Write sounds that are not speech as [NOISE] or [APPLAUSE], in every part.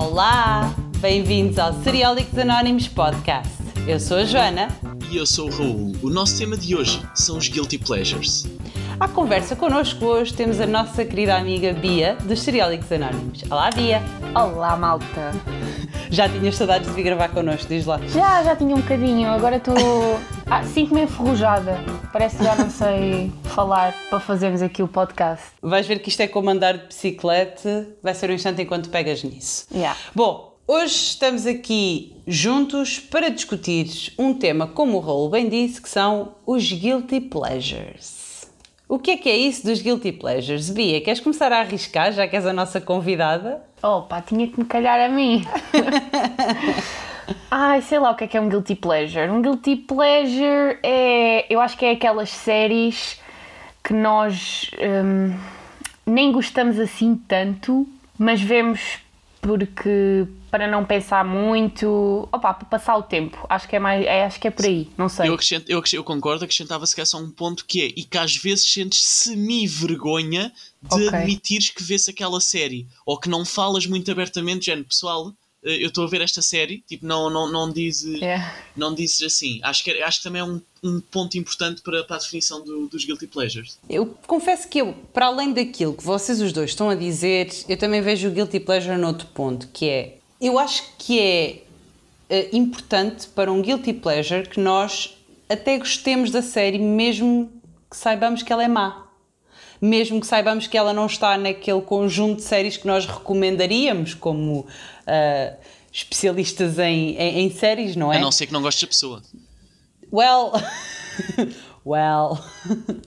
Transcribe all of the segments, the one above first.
Olá! Bem-vindos ao Seriólicos Anónimos Podcast. Eu sou a Joana. E eu sou o Raul. O nosso tema de hoje são os Guilty Pleasures. À conversa connosco hoje temos a nossa querida amiga Bia, dos Seriólicos Anónimos. Olá, Bia! Olá, malta! [LAUGHS] Já tinhas saudades de vir gravar connosco, diz lá. Já, já tinha um bocadinho, agora estou. [LAUGHS] Ah, Sinto-me enferrujada. Parece que já não sei falar para fazermos aqui o podcast. Vais ver que isto é como andar de bicicleta, vai ser um instante enquanto pegas nisso. Yeah. Bom, hoje estamos aqui juntos para discutir um tema, como o Raul bem disse, que são os Guilty Pleasures. O que é que é isso dos Guilty Pleasures? Bia, queres começar a arriscar, já que és a nossa convidada? Opa, tinha que me calhar a mim. [LAUGHS] Ai, sei lá o que é que é um guilty pleasure. Um guilty pleasure é. Eu acho que é aquelas séries que nós hum, nem gostamos assim tanto, mas vemos porque para não pensar muito, opa, para passar o tempo. Acho que é mais, é, acho que é por aí, não sei. Eu, acrescento, eu, acrescento- eu concordo, acrescentava se calhar só um ponto que é, e que às vezes sentes semi-vergonha de Ok. admitires que vês aquela série, ou que não falas muito abertamente, género, pessoal, eu estou a ver esta série, tipo, não, não, não, dizes, É. não dizes assim. Acho que, acho que também é um, um ponto importante para, para a definição do- dos Guilty Pleasures. Eu confesso que eu, para além daquilo que vocês os dois estão a dizer, eu também vejo o Guilty Pleasure noutro ponto, que é, eu acho que é eh, importante para um Guilty Pleasure que nós até gostemos da série, mesmo que saibamos que ela é má. Mesmo que saibamos que ela não está naquele conjunto de séries que nós recomendaríamos como ah, especialistas em, em, em séries, não é? A não ser que não gostes da pessoa. Well, [LAUGHS] well. [LAUGHS]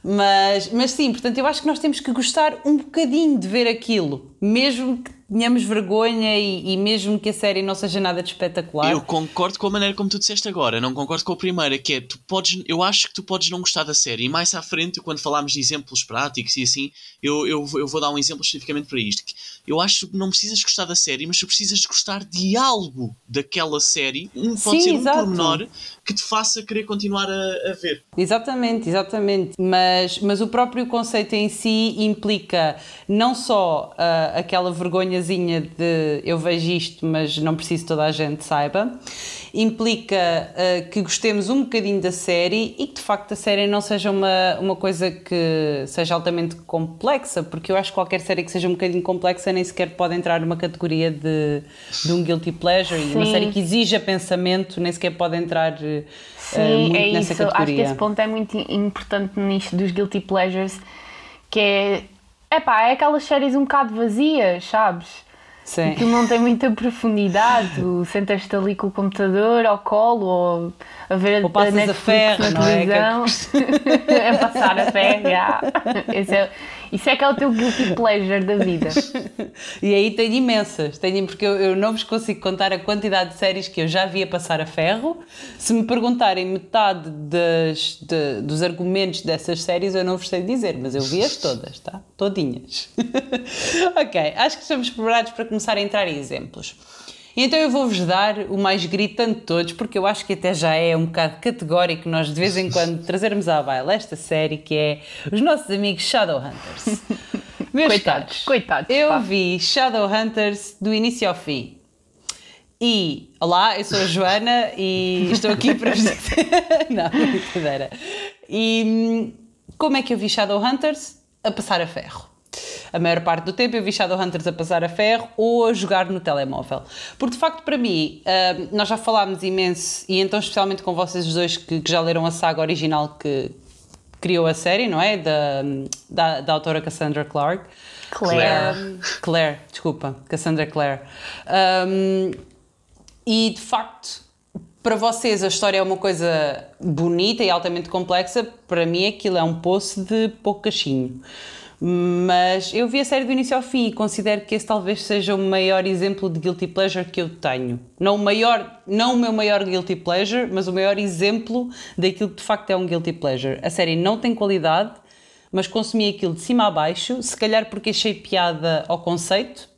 Mas, mas sim, portanto, eu acho que nós temos que gostar um bocadinho de ver aquilo, mesmo que tenhamos vergonha e, e mesmo que a série não seja nada de espetacular. Eu concordo com a maneira como tu disseste agora, não concordo com a primeira, que é tu podes, eu acho que tu podes não gostar da série. E mais à frente, quando falarmos de exemplos práticos e assim, eu, eu, eu vou dar um exemplo especificamente para isto. que Eu acho que não precisas gostar da série, mas tu precisas gostar de algo daquela série. Um, pode Sim, ser um exato. pormenor que te faça querer continuar a, a ver. Exatamente, exatamente. Mas, mas o próprio conceito em si implica não só ah, aquela vergonhazinha de eu vejo isto, mas não preciso que toda a gente saiba, implica ah, que gostemos um bocadinho da série e que de facto a série não seja uma, uma coisa que seja altamente complexa, porque eu acho que qualquer série que seja um bocadinho complexa nem sequer pode entrar numa categoria de, de um guilty pleasure e uma Sim. série que exija pensamento nem sequer pode entrar ah, Sim, muito é nessa isso. Acho que categoria. esse ponto é muito importante nisto dos guilty pleasures, que é. Epá, é aquelas séries um bocado vazias, sabes? Sim. Aquilo não tem muita profundidade. Tu sentas-te ali com o computador ao colo ou a ver Ou a a Netflix ferro, na não é? Que é televisão. a [LAUGHS] passar a ferro, já. Esse é, isso é que é o teu guilty pleasure da vida. [LAUGHS] E aí tenho imensas, tenho, porque eu, eu não vos consigo contar a quantidade de séries que eu já vi a passar a ferro. Se me perguntarem metade das, de- dos argumentos dessas séries, eu não vos sei dizer, mas eu vi-as todas, tá? Todinhas. [LAUGHS] ok, acho que estamos preparados para começar a entrar em exemplos. Então eu vou-vos dar o mais gritante de todos, porque eu acho que até já é um bocado categórico nós de vez em quando [LAUGHS] trazermos à baila esta série que é os nossos amigos Shadowhunters. [LAUGHS] Meus Coitados, caros, coitados, Eu pá. vi Shadowhunters do início ao fim. E, olá, eu sou a Joana e estou aqui para vos [LAUGHS] dizer. Não, brincadeira. E hum, como é que eu vi Shadowhunters? A passar a ferro. A maior parte do tempo eu vi Shadowhunters a passar a ferro ou a jogar no telemóvel. Porque de facto, para mim, hum, nós já falámos imenso, e então especialmente com vocês os dois que, que já leram a saga original que criou a série, não é? Da, da, da autora Cassandra Clark. Claire. Um, Claire, desculpa, Cassandra Clare. Um, e de facto, para vocês a história é uma coisa bonita e altamente complexa, para mim aquilo é um poço de pouco cachinho. Mas eu vi a série do início ao fim e considero que esse talvez seja o maior exemplo de guilty pleasure que eu tenho. Não o maior, não o meu maior guilty pleasure, mas o maior exemplo daquilo que de facto é um guilty pleasure. A série não tem qualidade, mas consumi aquilo de cima a baixo, se calhar porque achei piada ao conceito.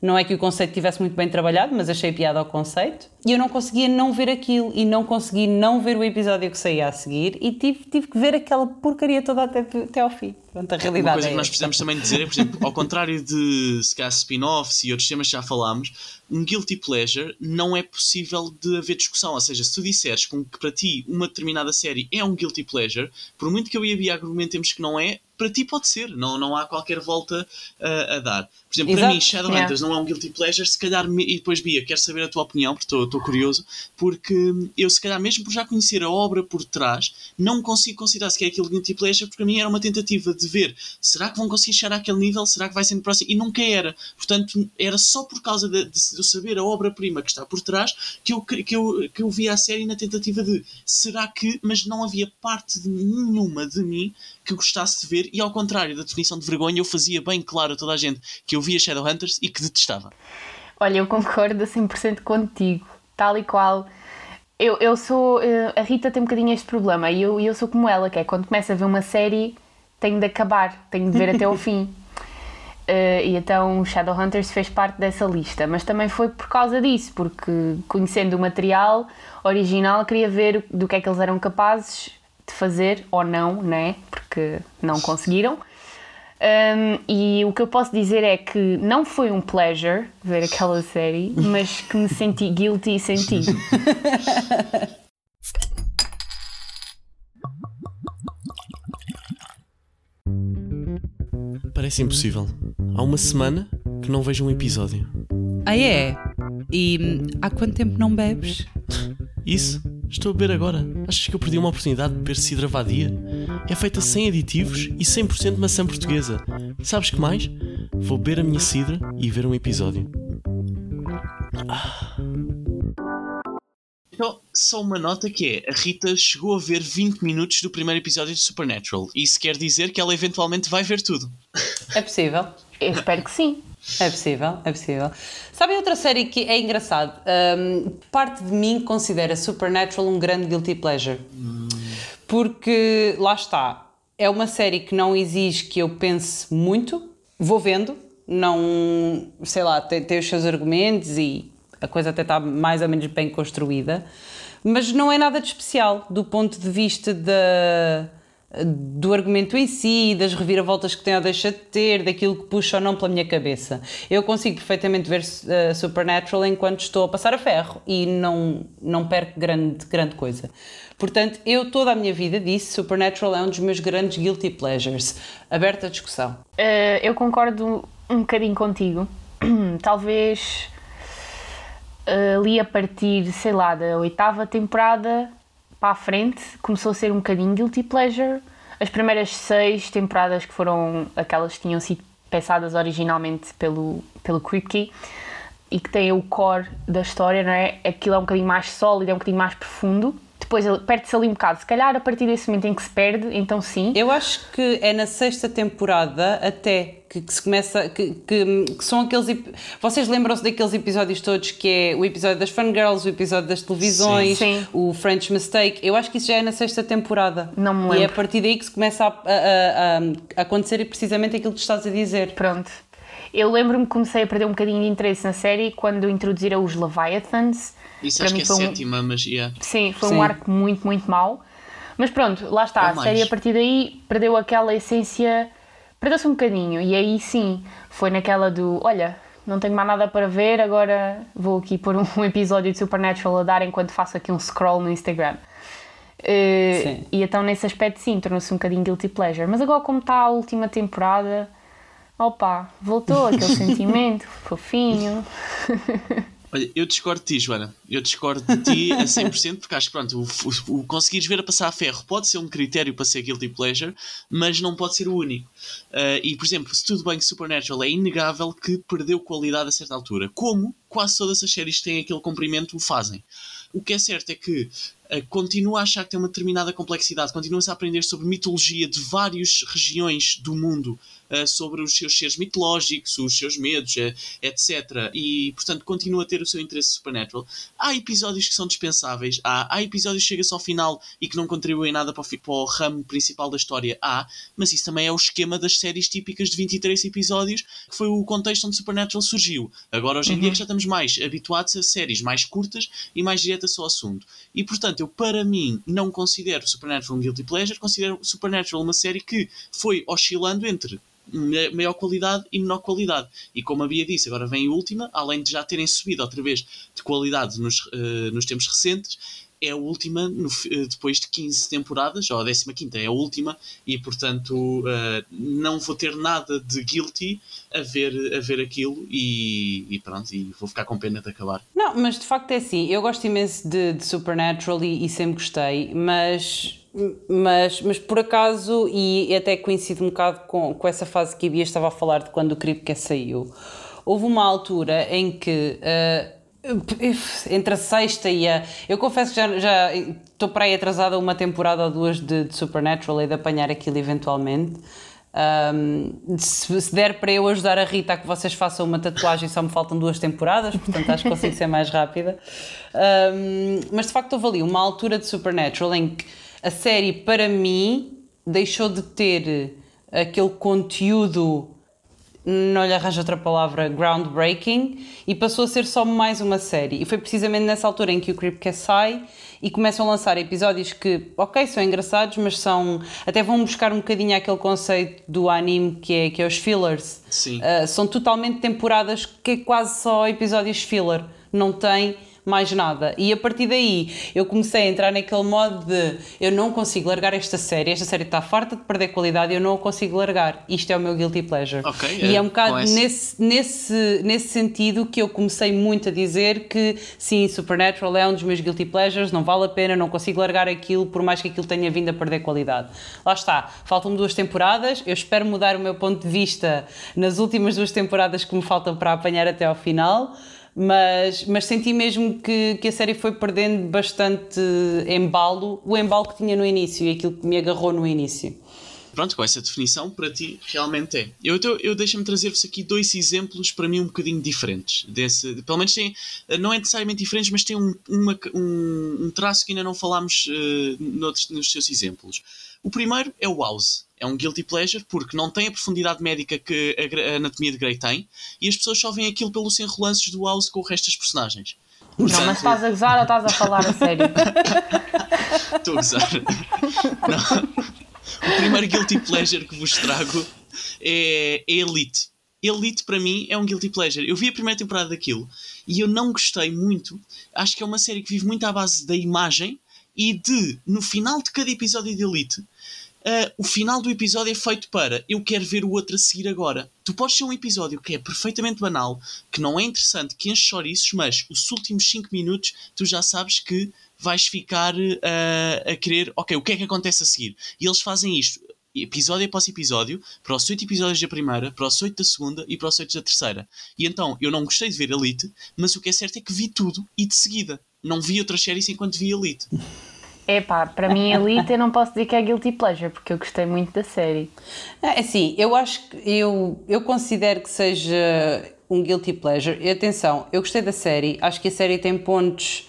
Não é que o conceito tivesse muito bem trabalhado, mas achei piada ao conceito. E eu não conseguia não ver aquilo e não consegui não ver o episódio que saía a seguir e tive, tive que ver aquela porcaria toda até, até ao fim. Pronto, a realidade Uma coisa é que nós precisamos também dizer é, por exemplo, ao contrário de se calhar spin-offs e outros temas que já falámos, um guilty pleasure não é possível de haver discussão. Ou seja, se tu disseres com que para ti uma determinada série é um guilty pleasure, por muito que eu e a Bia argumentemos que não é, para ti pode ser. Não, não há qualquer volta uh, a dar. Por exemplo, para Exato. mim, Shadowhunters não é um guilty pleasure. Se calhar, e depois, Bia, quero saber a tua opinião, porque estou- estou curioso, porque eu, se calhar, mesmo por já conhecer a obra por trás, não consigo considerar se é aquele guilty pleasure, porque para mim era uma tentativa de ver será que vão conseguir chegar àquele nível, será que vai ser no próximo? E nunca era. Portanto, era só por causa de, de, saber a obra-prima que está por trás que eu, que, eu, que eu via a série na tentativa de será que, mas não havia parte de nenhuma de mim que gostasse de ver, e ao contrário da definição de vergonha, eu fazia bem claro a toda a gente que eu via Shadowhunters e que detestava. Olha, eu concordo a 100% contigo, tal e qual. Eu, eu sou. eh, A Rita tem um bocadinho este problema e eu, eu sou como ela, que é quando começa a ver uma série, tenho de acabar, tenho de ver até ao [LAUGHS] fim. Eh, e então Shadowhunters fez parte dessa lista, mas também foi por causa disso, porque conhecendo o material original, queria ver do que é que eles eram capazes de fazer ou não, né? Porque não conseguiram. Um, e o que eu posso dizer é que não foi um pleasure ver aquela série, mas que me senti guilty e senti. Parece impossível. Há uma semana que não vejo um episódio. Ah, é? E hum, há quanto tempo não bebes? Isso? Estou a beber agora. Achas que eu perdi uma oportunidade de beber cidra vadia? É feita sem aditivos e 100% maçã portuguesa. Sabes que mais? Vou beber a minha cidra e ver um episódio. Então, só uma nota que é, a Rita chegou a ver 20 minutos do primeiro episódio de Supernatural. Isso quer dizer que ela eventualmente vai ver tudo. É possível. Eu espero que sim. É possível, é possível. Sabem outra série que é engraçado? Hum, parte de mim considera Supernatural um grande guilty pleasure. Porque, lá está, é uma série que não exige que eu pense muito, vou vendo, não, sei lá, tem, tem os seus argumentos e a coisa até está mais ou menos bem construída, mas não é nada de especial do ponto de vista da do argumento em si, das reviravoltas que tem ou deixa de ter, daquilo que puxa ou não pela minha cabeça. Eu consigo perfeitamente ver uh, Supernatural enquanto estou a passar a ferro e não, não perco grande, grande coisa. Portanto, eu toda a minha vida disse Supernatural é um dos meus grandes guilty pleasures. Aberta a discussão. Uh, eu concordo um bocadinho contigo. [CLEARS THROAT] Talvez uh, ali a partir, sei lá, da oitava temporada para a frente começou a ser um bocadinho guilty pleasure. As primeiras seis temporadas que foram aquelas que tinham sido pensadas originalmente pelo, pelo Kripke e que têm o core da história, não é? Aquilo é um bocadinho mais sólido, é um bocadinho mais profundo. Depois perde-se ali um bocado. Se calhar a partir desse momento em que se perde, então sim. Eu acho que é na sexta temporada até que, que se começa. Que, que, que são aqueles. Vocês lembram-se daqueles episódios todos que é o episódio das fangirls, o episódio das televisões, Sim. Sim. o French Mistake. Eu acho que isso já é na sexta temporada. Não me E é a lembro. partir daí que se começa a, a- a- a acontecer precisamente aquilo que tu estás a dizer. Pronto. Eu lembro-me que comecei a perder um bocadinho de interesse na série quando introduziram os Leviathans. Isso Para acho mim que é um- sétima, mas yeah. Sim, foi Sim. um arco muito, muito mau. Mas pronto, lá está. A série a partir daí perdeu aquela essência. Perdeu-se um bocadinho. E aí sim, foi naquela do: olha, não tenho mais nada para ver, agora vou aqui pôr [LAUGHS] um episódio de Supernatural a dar enquanto faço aqui um scroll no Instagram. Sim. e então nesse aspecto sim, tornou-se um bocadinho guilty pleasure. Mas agora, como está a última temporada, opa, voltou aquele [LAUGHS] sentimento fofinho. [LAUGHS] Olha, eu discordo de ti, Joana. Eu discordo de ti a 100%, porque acho que pronto, o, o, o conseguires ver a passar a ferro pode ser um critério para ser guilty pleasure, mas não pode ser o único. Uh, e, por exemplo, se tudo bem que Supernatural é inegável que perdeu qualidade a certa altura, como quase todas as séries que têm aquele comprimento o fazem. O que é certo é que continua a achar que tem uma determinada complexidade, continua-se a aprender sobre mitologia de várias regiões do mundo, uh, sobre os seus seres mitológicos, os seus medos, uh, etc. E, portanto, continua a ter o seu interesse supernatural. Há episódios que são dispensáveis, há, há episódios que chega-se ao final e que não contribuem nada para o, para o ramo principal da história, há, mas isso também é o esquema das séries típicas de 23 episódios, que foi o contexto onde Supernatural surgiu. Agora, hoje em uhum. dia, já estamos mais habituados a séries mais curtas e mais diretas ao assunto. E, portanto, eu, para mim, não considero Supernatural um guilty pleasure, considero Supernatural uma série que foi oscilando entre maior qualidade e menor qualidade. E como a Bia disse, agora vem a última, além de já terem subido outra vez de qualidade nos, uh, nos tempos recentes, é a última no, eh, depois de 15 temporadas, ou a 15 é a última, e portanto uh, não vou ter nada de guilty a ver, a ver aquilo e, e, pronto, e vou ficar com pena de acabar. Não, mas de facto é assim, eu gosto imenso de, de Supernatural e, e sempre gostei, mas mas, mas por acaso, e até coincide um bocado com, com essa fase que a Bia estava a falar de quando o Creepcast saiu, houve uma altura em que uh, entre a sexta e a. Eu confesso que já, já estou para aí atrasada uma temporada ou duas de, de Supernatural e de apanhar aquilo eventualmente. Um, se, se, der para eu ajudar a Rita a que vocês façam uma tatuagem, só me faltam duas temporadas, portanto acho que consigo ser mais rápida. Um, mas de facto houve ali uma altura de Supernatural em que a série, para mim, deixou de ter aquele conteúdo não lhe arranjo outra palavra, groundbreaking, e passou a ser só mais uma série. E foi precisamente nessa altura em que o Creepcast sai e começam a lançar episódios que, ok, são engraçados, mas são. até vão buscar um bocadinho aquele conceito do anime que é, que é os fillers. Sim. Uh, são totalmente temporadas que é quase só episódios filler. Não tem mais nada. E a partir daí eu comecei a entrar naquele modo de eu não consigo largar esta série, esta série está farta de perder qualidade, eu não a consigo largar. Isto é o meu guilty pleasure. Okay, e é, é um bocado nesse, nesse, nesse sentido que eu comecei muito a dizer que sim, Supernatural é um dos meus guilty pleasures, não vale a pena, não consigo largar aquilo, por mais que aquilo tenha vindo a perder qualidade. Lá está, faltam-me duas temporadas, eu espero mudar o meu ponto de vista nas últimas duas temporadas que me faltam para apanhar até ao final mas, mas senti mesmo que, que a série foi perdendo bastante embalo, o embalo que tinha no início e aquilo que me agarrou no início. Pronto, com essa definição, para ti realmente é. Eu, eu, eu deixo-me trazer-vos aqui dois exemplos para mim um bocadinho diferentes. Desse, pelo menos tem, não é necessariamente diferentes, mas tem um, uma, um, um traço que ainda não falámos uh, noutros, nos seus exemplos. O primeiro é o House é um guilty pleasure porque não tem a profundidade médica que a, anatomia de Grey tem e as pessoas só veem aquilo pelos enrolances do House com o resto das personagens. Portanto, não, mas estás a gozar ou estás a falar a sério? [LAUGHS] Estou a gozar. [LAUGHS] Não. O primeiro guilty pleasure que vos trago é, é Elite. Elite para mim é um guilty pleasure. Eu vi a primeira temporada daquilo e eu não gostei muito. Acho que é uma série que vive muito à base da imagem e de, no final de cada episódio de Elite, Uh, o final do episódio é feito para eu quero ver o outro a seguir agora. Tu podes ser um episódio que é perfeitamente banal, que não é interessante, que enche chouriços, mas os últimos 5 minutos tu já sabes que vais ficar uh, a querer, ok, o que é que acontece a seguir? E eles fazem isto episódio após episódio, para os 8 episódios da primeira, para os 8 da segunda e para os 8 da terceira. E então, eu não gostei de ver Elite, mas o que é certo é que vi tudo e de seguida. Não vi outras séries enquanto vi Elite. É pá, para mim Elite eu não posso dizer que é guilty pleasure, porque eu gostei muito da série. É assim, eu acho que eu, eu considero que seja um guilty pleasure. E atenção, eu gostei da série, acho que a série tem pontos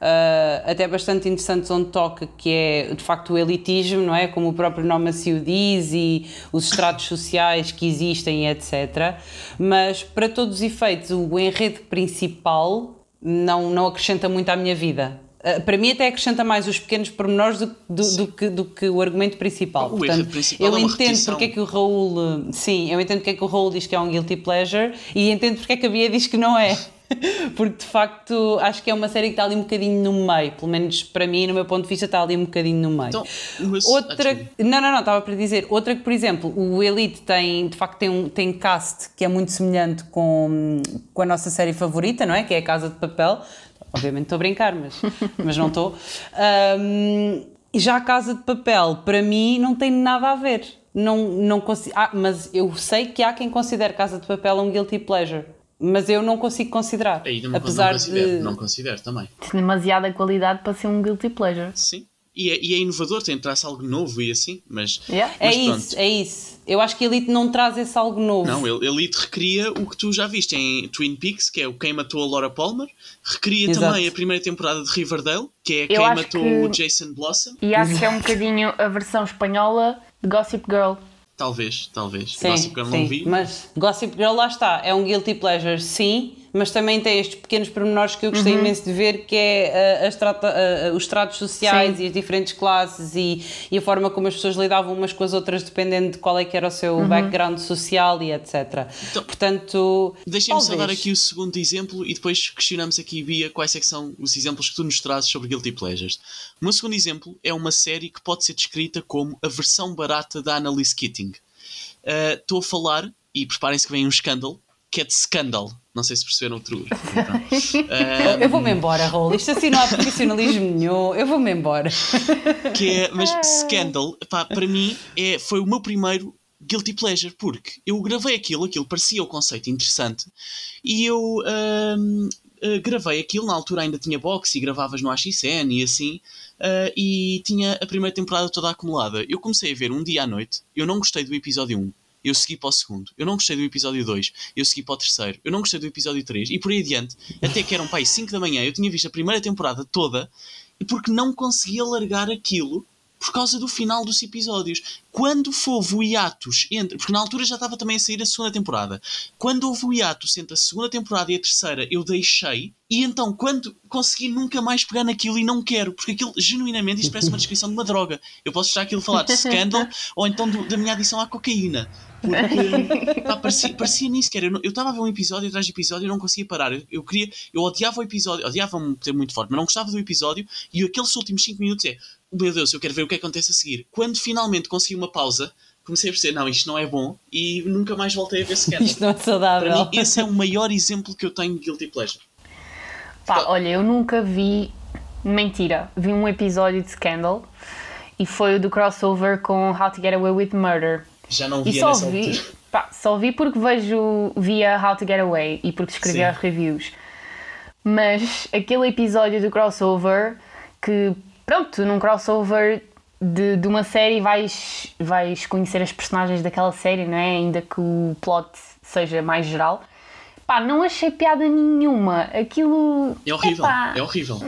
uh, até bastante interessantes onde toca, que é de facto o elitismo, não é? Como o próprio nome assim o diz, e os estratos sociais que existem, etc. Mas para todos os efeitos, o enredo principal não, não acrescenta muito à minha vida Uh, para mim até acrescenta mais os pequenos pormenores do, do, do, que, do que o argumento principal. O Portanto, principal eu é entendo porque é que o Raul, sim, eu entendo porque é que o Raul diz que é um guilty pleasure e entendo porque é que a Bia diz que não é. [LAUGHS] Porque de facto acho que é uma série que está ali um bocadinho no meio, pelo menos para mim, no meu ponto de vista, está ali um bocadinho no meio. Então, outra, não, não, não, estava para dizer, outra que, por exemplo, o Elite tem, de facto, tem um tem cast que é muito semelhante com, com a nossa série favorita, não é? Que é a Casa de Papel. Obviamente estou a brincar, mas, mas não estou. Um, já a Casa de Papel, para mim, não tem nada a ver. Não, não consigo, ah, mas eu sei que há quem considere Casa de Papel um guilty pleasure. mas eu não consigo considerar. Aí não, apesar não considero, de. não considero também. Tem demasiada qualidade para ser um guilty pleasure. Sim. E é, e é inovador, tem traz algo novo e assim, mas. Yeah. É mas pronto. isso, é isso. Eu acho que Elite não traz esse algo novo. Não, ele, ele te recria o que tu já viste em Twin Peaks, que é o Quem Matou a Laura Palmer. Recria Exato. também a primeira temporada de Riverdale, que é Eu Quem Matou que- o Jason Blossom. E acho que é um bocadinho a versão espanhola de Gossip Girl. Talvez, talvez. Sim, Gossip Girl sim. não vi. Mas Gossip Girl lá está, é um guilty pleasure, sim, mas também tem estes pequenos pormenores que eu gostei Uhum. imenso de ver, que é uh, trata- uh, uh, os tratos sociais Sim. e as diferentes classes e, e a forma como as pessoas lidavam umas com as outras dependendo de qual é que era o seu Uhum. background social e etc. Então, Portanto, Deixem-me só dar aqui o segundo exemplo e depois questionamos aqui, Bia, quais é são os exemplos que tu nos trazes sobre Guilty Pleasures. O meu segundo exemplo é uma série que pode ser descrita como a versão barata da Annalise Keating. Uh, Estou a falar, e preparem-se que vem um escândalo, que é de Scandal. Não sei se perceberam o truque. [LAUGHS] Uh, Eu vou-me embora, Raul. Isto assim não há profissionalismo nenhum. Eu vou-me embora. que é, mas Scandal, pá, para mim, é, foi o meu primeiro guilty pleasure, porque eu gravei aquilo, aquilo parecia o conceito interessante, e eu ahm, ah, gravei aquilo, na altura ainda tinha box e gravavas no AXN e assim, ah, e tinha a primeira temporada toda acumulada. Eu comecei a ver um dia à noite, eu não gostei do episódio 1. Eu segui para o segundo. Eu não gostei do episódio 2. Eu segui para o terceiro. Eu não gostei do episódio 3. E por aí adiante. Até que eram pai 5 da manhã. Eu tinha visto a primeira temporada toda. E porque não conseguia largar aquilo por causa do final dos episódios. Quando houve o hiatus entre. Porque na altura já estava também a sair a segunda temporada. Quando houve o hiatus entre a segunda temporada e a terceira, eu deixei. E então, quando consegui nunca mais pegar naquilo e não quero, porque aquilo, genuinamente, isto parece uma descrição de uma droga. Eu posso estar aquilo a falar de scandal ou então do- da minha adição à cocaína. Porque pá, parecia, parecia nisso, que era, eu estava a ver um episódio atrás de episódio e não conseguia parar. Eu, eu queria, eu odiava o episódio, odiava-me ter muito forte, mas não gostava do episódio e aqueles últimos 5 minutos é, meu Deus, eu quero ver o que acontece a seguir. Quando finalmente consegui uma pausa, comecei a perceber, não, isto não é bom e nunca mais voltei a ver Scandal. [LAUGHS] Isto não é Para saudável. mim, esse é o maior exemplo que eu tenho de Guilty Pleasure. Pá, olha, eu nunca vi. Mentira, vi um episódio de Scandal e foi o do crossover com How to Get Away with Murder. Já não E só nessa vi, altura. pá, só vi porque vejo via How to Get Away e porque escrevi Sim. as reviews. Mas aquele episódio do crossover que, pronto, num crossover de, de uma série vais, vais conhecer as personagens daquela série, não é? Ainda que o plot seja mais geral. Pá, não achei piada nenhuma. Aquilo. É horrível, epá, é horrível.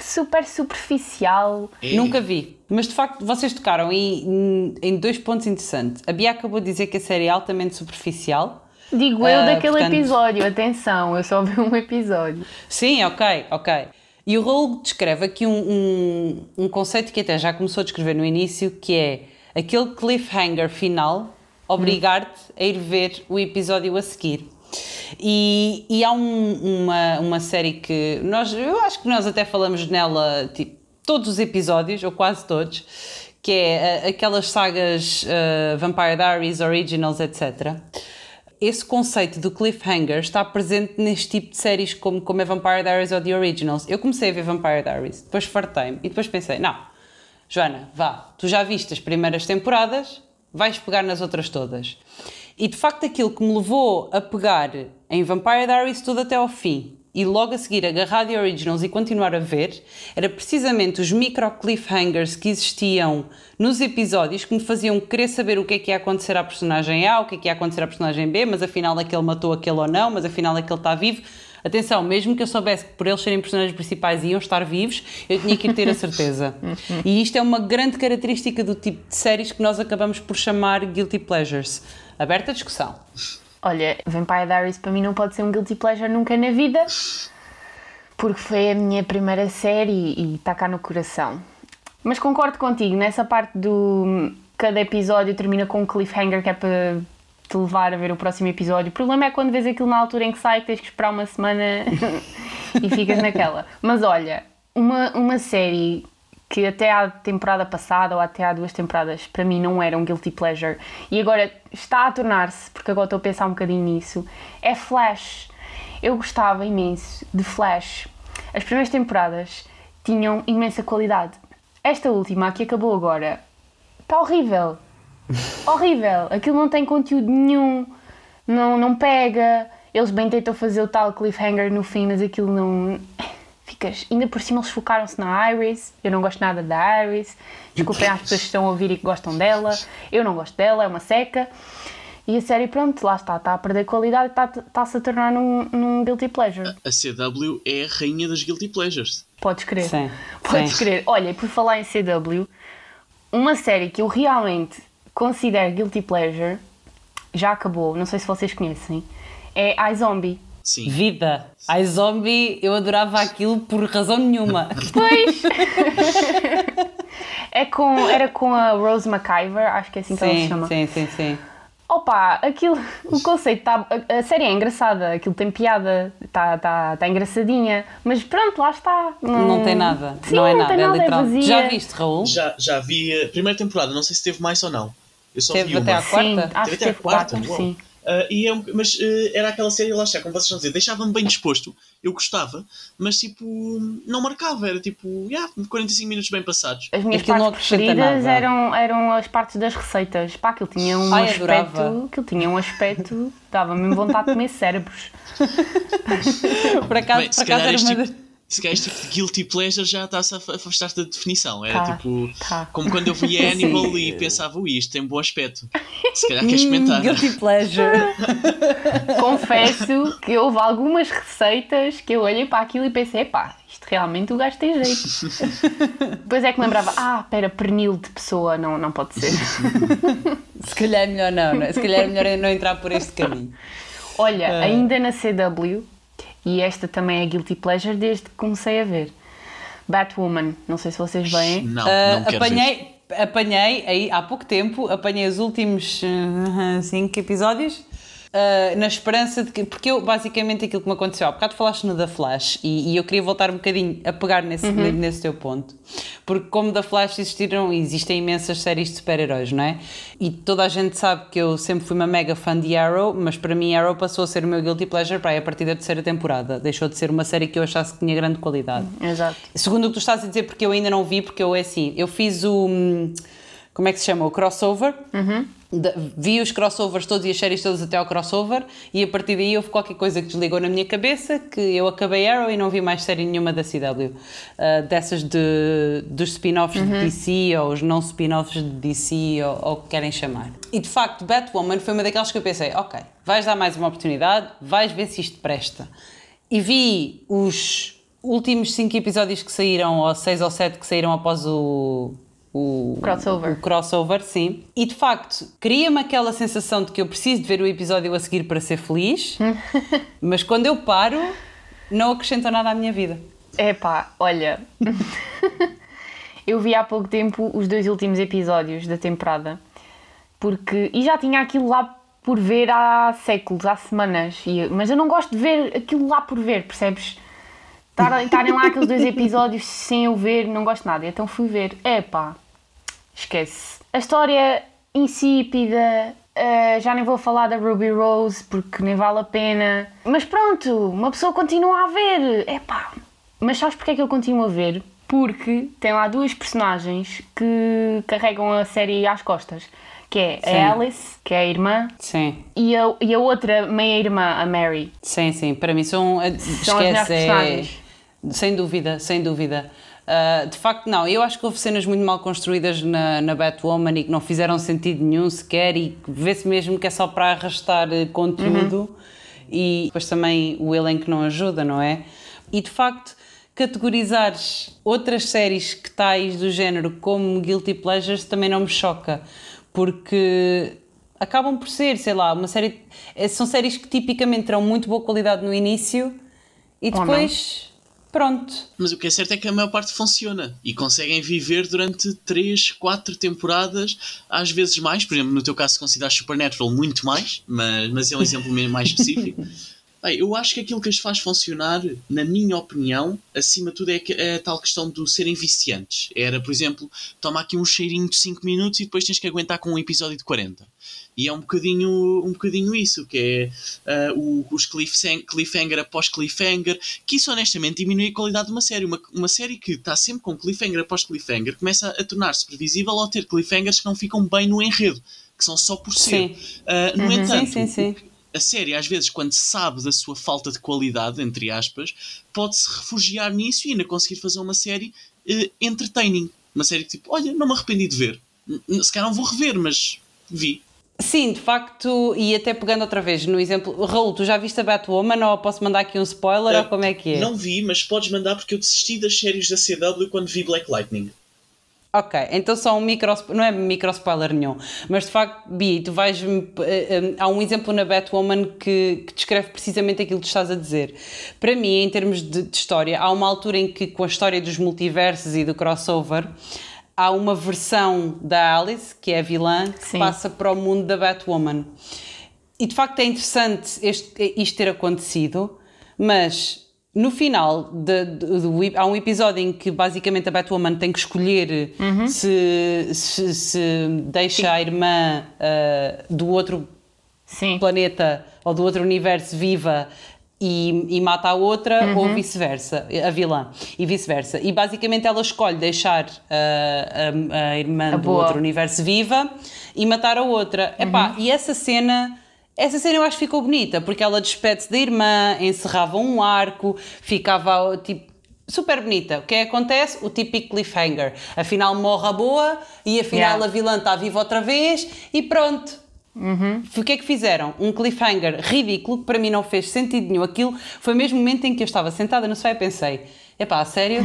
super superficial. É. Nunca vi. Mas de facto, vocês tocaram em, em dois pontos interessantes. A Bia acabou de dizer que a série é altamente superficial. Digo eu Ah, daquele portanto- episódio, atenção, eu só vi um episódio. Sim, ok, ok. E o Raul descreve aqui um, um, um conceito que até já começou a descrever no início, que é aquele cliffhanger final obrigar-te a ir ver o episódio a seguir. E, e há um- uma, uma série que nós, eu acho que nós até falamos nela, tipo, todos os episódios, ou quase todos, que é ah, aquelas sagas ah, Vampire Diaries, Originals, etc esse conceito do cliffhanger está presente neste tipo de séries como, como é Vampire Diaries ou The Originals. Eu comecei a ver Vampire Diaries, depois fartei-me e depois pensei, não, Joana, vá, tu já viste as primeiras temporadas, vais pegar nas outras todas. E de facto aquilo que me levou a pegar em Vampire Diaries tudo até ao fim e logo a seguir agarrar The Originals e continuar a ver, era precisamente os micro cliffhangers que existiam nos episódios que me faziam querer saber o que é que ia acontecer à personagem A, o que é que ia acontecer à personagem B, mas afinal aquele matou aquele ou não, mas afinal aquele está vivo. Atenção, mesmo que eu soubesse que por eles serem personagens principais iam estar vivos, eu tinha que ter a certeza. e isto é uma grande característica do tipo de séries que nós acabamos por chamar guilty pleasures. Aberta discussão. Olha, Vampire Diaries para mim não pode ser um guilty pleasure nunca na vida, porque foi a minha primeira série e está cá no coração. Mas concordo contigo, nessa parte do cada episódio termina com um cliffhanger que é para te levar a ver o próximo episódio. O problema é quando vês aquilo na altura em que sai, que tens que esperar uma semana [LAUGHS] e ficas naquela. Mas olha, uma, uma série que até à temporada passada ou até há duas temporadas para mim não era um guilty pleasure e agora está a tornar-se, porque agora estou a pensar um bocadinho nisso, é Flash. Eu gostava imenso de Flash. As primeiras temporadas tinham imensa qualidade. Esta última, que acabou agora, está horrível. [LAUGHS] horrível. Aquilo não tem conteúdo nenhum, não, não pega. Eles bem tentam fazer o tal cliffhanger no fim, mas aquilo não. Ficas. Ainda por cima eles focaram-se na Iris. Eu não gosto nada da Iris. Desculpem às pessoas que estão a ouvir e que gostam dela. Eu não gosto dela, é uma seca. E a série, pronto, lá está, está a perder qualidade e está- está-se a tornar num, num guilty pleasure. A CW é a rainha das Guilty Pleasures. Podes crer. Sim, Podes sim. crer. Olha, e por falar em CW, uma série que eu realmente considero guilty pleasure já acabou, não sei se vocês conhecem, é iZombie. Sim. Vida. Ai, zombie, eu adorava aquilo por razão nenhuma. [LAUGHS] Pois! é com, era com a Rose McIver, acho que é assim que ela se sim, chama. sim, sim, sim. Opa, aquilo, o conceito está. A, a série é engraçada, aquilo tem piada, está tá, tá engraçadinha, mas pronto, lá está. Não tem nada. Sim, não é não nada, é é literal. vazia. Já viste, Raul? Já, já vi a primeira temporada, não sei se teve mais ou não. Eu só Teve vi até uma. à quarta? Sim, acho Teve até a teve quarta, quatro, uau. sim. Ah, e é um- mas ah, era aquela série, lá está, como vocês estão a dizer, deixava-me bem disposto. Eu gostava, mas tipo, não marcava. Era tipo, yeah, 45 minutos bem passados. As minhas Aquilo não partes preferidas eram, eram as partes das receitas. Pá, aquilo tinha um Ai, aspecto. adorava. Aquilo tinha um aspecto. Dava-me vontade de comer cérebros. [LAUGHS] Por acaso, Bem, por acaso era uma tipo, se calhar este tipo de guilty pleasure já está-se a afastar-se da definição. Era Tá, tipo, tá. como quando eu vi Hannibal [LAUGHS] e pensava, ui, isto tem bom aspecto. Se calhar queres Hum, experimentar. guilty pleasure. [LAUGHS] Confesso que houve algumas receitas que eu olhei para aquilo e pensei, pá, isto realmente o gajo tem jeito. [LAUGHS] Depois é que lembrava, ah, espera, pernil de pessoa, não, não pode ser. Se calhar é melhor não, não é? se calhar é melhor não entrar por este caminho. Olha, ainda na CW, e esta também é guilty pleasure desde que comecei a ver. Batwoman, não sei se vocês veem. Não, Ah, não quero ver. apanhei, apanhei aí há pouco tempo, apanhei os últimos 5 episódios. Ah, na esperança de que. Porque eu, basicamente, aquilo que me aconteceu há bocado falaste no The Flash e, e eu queria voltar um bocadinho a pegar nesse, Uhum. nesse teu ponto. Porque, como da Flash existiram existem imensas séries de super-heróis, não é? E toda a gente sabe que eu sempre fui uma mega fã de Arrow, mas para mim Arrow passou a ser o meu guilty pleasure para aí a partir da terceira temporada. Deixou de ser uma série que eu achasse que tinha grande qualidade. Exato. Segundo o que tu estás a dizer, porque eu ainda não vi, porque eu é assim, eu fiz o. Como é que se chama? O crossover. Da- vi os crossovers todos e as séries todas até ao crossover e a partir daí houve qualquer coisa que desligou na minha cabeça que eu acabei Arrow e não vi mais série nenhuma da CW. Ah, dessas de, dos spin-offs de DC ou os não spin-offs de DC ou, o que querem chamar. E de facto, Batwoman foi uma daquelas que eu pensei: ok, vais dar mais uma oportunidade, vais ver se isto presta. E vi os últimos cinco episódios que saíram, ou seis ou sete que saíram após o. O Crossover. o crossover, sim. E de facto, cria-me aquela sensação de que eu preciso de ver o episódio a seguir para ser feliz, [LAUGHS] mas quando eu paro, não acrescenta nada à minha vida. Epá, olha. [LAUGHS] eu vi há pouco tempo os dois últimos episódios da temporada. Porque. E já tinha aquilo lá por ver há séculos, há semanas. E- mas eu não gosto de ver aquilo lá por ver, percebes? Estar- Estarem lá aqueles dois [LAUGHS] episódios sem eu ver, não gosto nada. Então fui ver. Epá, esquece. A história insípida. eh, já nem vou falar da Ruby Rose porque nem vale a pena. Mas pronto, uma pessoa continua a ver. Epá. Mas sabes porque é que eu continuo a ver? Porque tem lá duas personagens que carregam a série às costas. Que é Sim. a Alice, que é a irmã, Sim, e a, e a outra meia-irmã, a Mary. sim, sim. Para mim são. São as esquece, melhores é-. Sem dúvida, sem dúvida. Ah, de facto, não. Eu acho que houve cenas muito mal construídas na, na Batwoman e que não fizeram sentido nenhum sequer e vê-se mesmo que é só para arrastar eh, conteúdo e depois também o elenco não ajuda, não é? E de facto, categorizares outras séries que tais do género como Guilty Pleasures também não me choca, porque acabam por ser, sei lá, uma série. eh, São séries que tipicamente terão muito boa qualidade no início e depois. Pronto. Mas o que é certo é que a maior parte funciona e conseguem viver durante 3, 4 temporadas, às vezes mais. Por exemplo, no teu caso, se consideras Supernatural muito mais, mas, mas é um exemplo mais específico. [LAUGHS] Bem, eu acho que aquilo que as faz funcionar, na minha opinião, acima de tudo, é, que- é a tal questão do serem viciantes. Era, por exemplo, toma aqui um cheirinho de 5 minutos e depois tens que aguentar com um episódio de 40. E é um bocadinho, um bocadinho isso, que é o- os cliffhang- cliffhanger após cliffhanger, que isso honestamente diminui a qualidade de uma série. Uma, uma série que está sempre com cliffhanger após cliffhanger começa a tornar-se previsível ao ter cliffhangers que não ficam bem no enredo, que são só por ser. Sim. Ah, no entanto, Sim, sim, sim. a série, às vezes, quando sabe da sua falta de qualidade, entre aspas, pode-se refugiar nisso e ainda conseguir fazer uma série uh, entertaining. Uma série que tipo, olha, não me arrependi de ver. Se calhar não vou rever, mas vi. Sim, de facto, e até pegando outra vez no exemplo, Raul, tu já viste a Batwoman ou posso mandar aqui um spoiler uh, ou como é que é? Não vi, mas podes mandar porque eu desisti das séries da CW quando vi Black Lightning. Ok, então só um micro, não é micro spoiler nenhum, mas de facto, Bi, tu vais. Uh, há um exemplo na Batwoman que, que, descreve precisamente aquilo que estás a dizer. Para mim, em termos de, de história, há uma altura em que, com a história dos multiversos e do crossover, há uma versão da Alice, que é a vilã, que Sim. passa para o mundo da Batwoman. E de facto é interessante este, isto ter acontecido, mas no final de, de, de, há um episódio em que basicamente a Batwoman tem que escolher uhum. se, se, se, deixa Sim. a irmã uh, do outro Sim. planeta ou do outro universo viva e, e mata a outra uhum. ou vice-versa, a vilã, e vice-versa. E basicamente ela escolhe deixar uh, a, a, irmã a do boa. outro universo viva e matar a outra. Uhum. Epá, e essa cena. Essa cena eu acho que ficou bonita, porque ela despede-se da irmã, encerrava um arco, ficava tipo super bonita. O que é que acontece? O típico cliffhanger. Afinal morre a boa e afinal yeah. a vilã está viva outra vez e pronto Uhum. O que é que fizeram? Um cliffhanger ridículo que para mim não fez sentido nenhum. Aquilo foi o mesmo momento em que eu estava sentada no sofá e pensei: epá, a sério?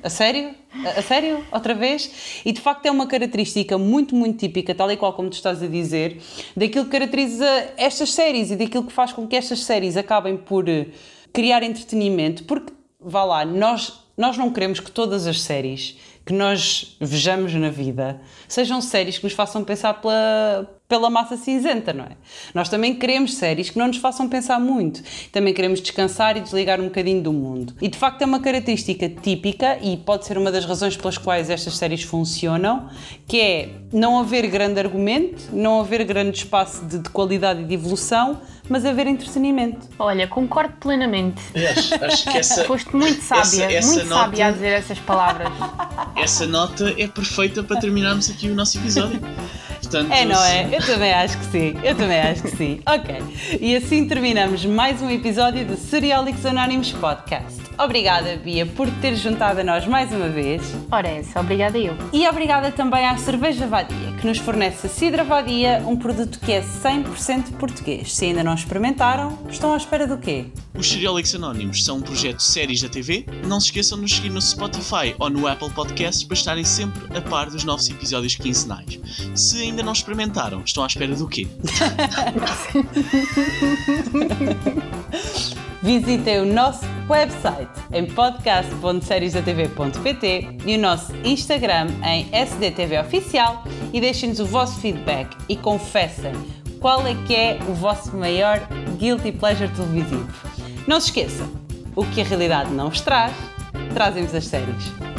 A sério? A, a, sério? Outra vez? E de facto é uma característica muito, muito típica, tal e qual como tu estás a dizer, daquilo que caracteriza estas séries e daquilo que faz com que estas séries acabem por eh, criar entretenimento, porque, vá lá, nós, nós não queremos que todas as séries que nós vejamos na vida sejam séries que nos façam pensar pela, pela massa cinzenta, não é? Nós também queremos séries que não nos façam pensar muito. Também queremos descansar e desligar um bocadinho do mundo. E de facto é uma característica típica e pode ser uma das razões pelas quais estas séries funcionam, que é não haver grande argumento, não haver grande espaço de, de qualidade e de evolução, mas haver entretenimento. Olha, concordo plenamente. Acho, acho que essa, Foste muito sábia, essa, essa muito nota, sábia a dizer essas palavras. Essa nota é perfeita para terminarmos aqui o nosso episódio. Portanto, é, não é? Eu também acho que sim. Eu também acho que sim. [LAUGHS] Ok. E assim terminamos mais um episódio do Seriólicos Anónimos Podcast. Obrigada, Bia, por ter juntado a nós mais uma vez. Ora, essa, obrigada eu. E obrigada também à Cerveja Vadia, que nos fornece a Cidra Vadia, um produto que é 100% português. Se ainda não experimentaram, estão à espera do quê? Os Seriólicos Anónimos são um projeto de séries da TV. Não se esqueçam de nos seguir no Spotify ou no Apple Podcasts para estarem sempre a par dos novos episódios quinzenais. Se ainda não experimentaram, estão à espera do quê? [LAUGHS] Visitem o nosso website em podcast.seriesdatv.pt e o nosso Instagram em SDTV Oficial e deixem-nos o vosso feedback e confessem qual é que é o vosso maior guilty pleasure televisivo. Não se esqueçam, o que a realidade não vos traz, trazem-vos as séries.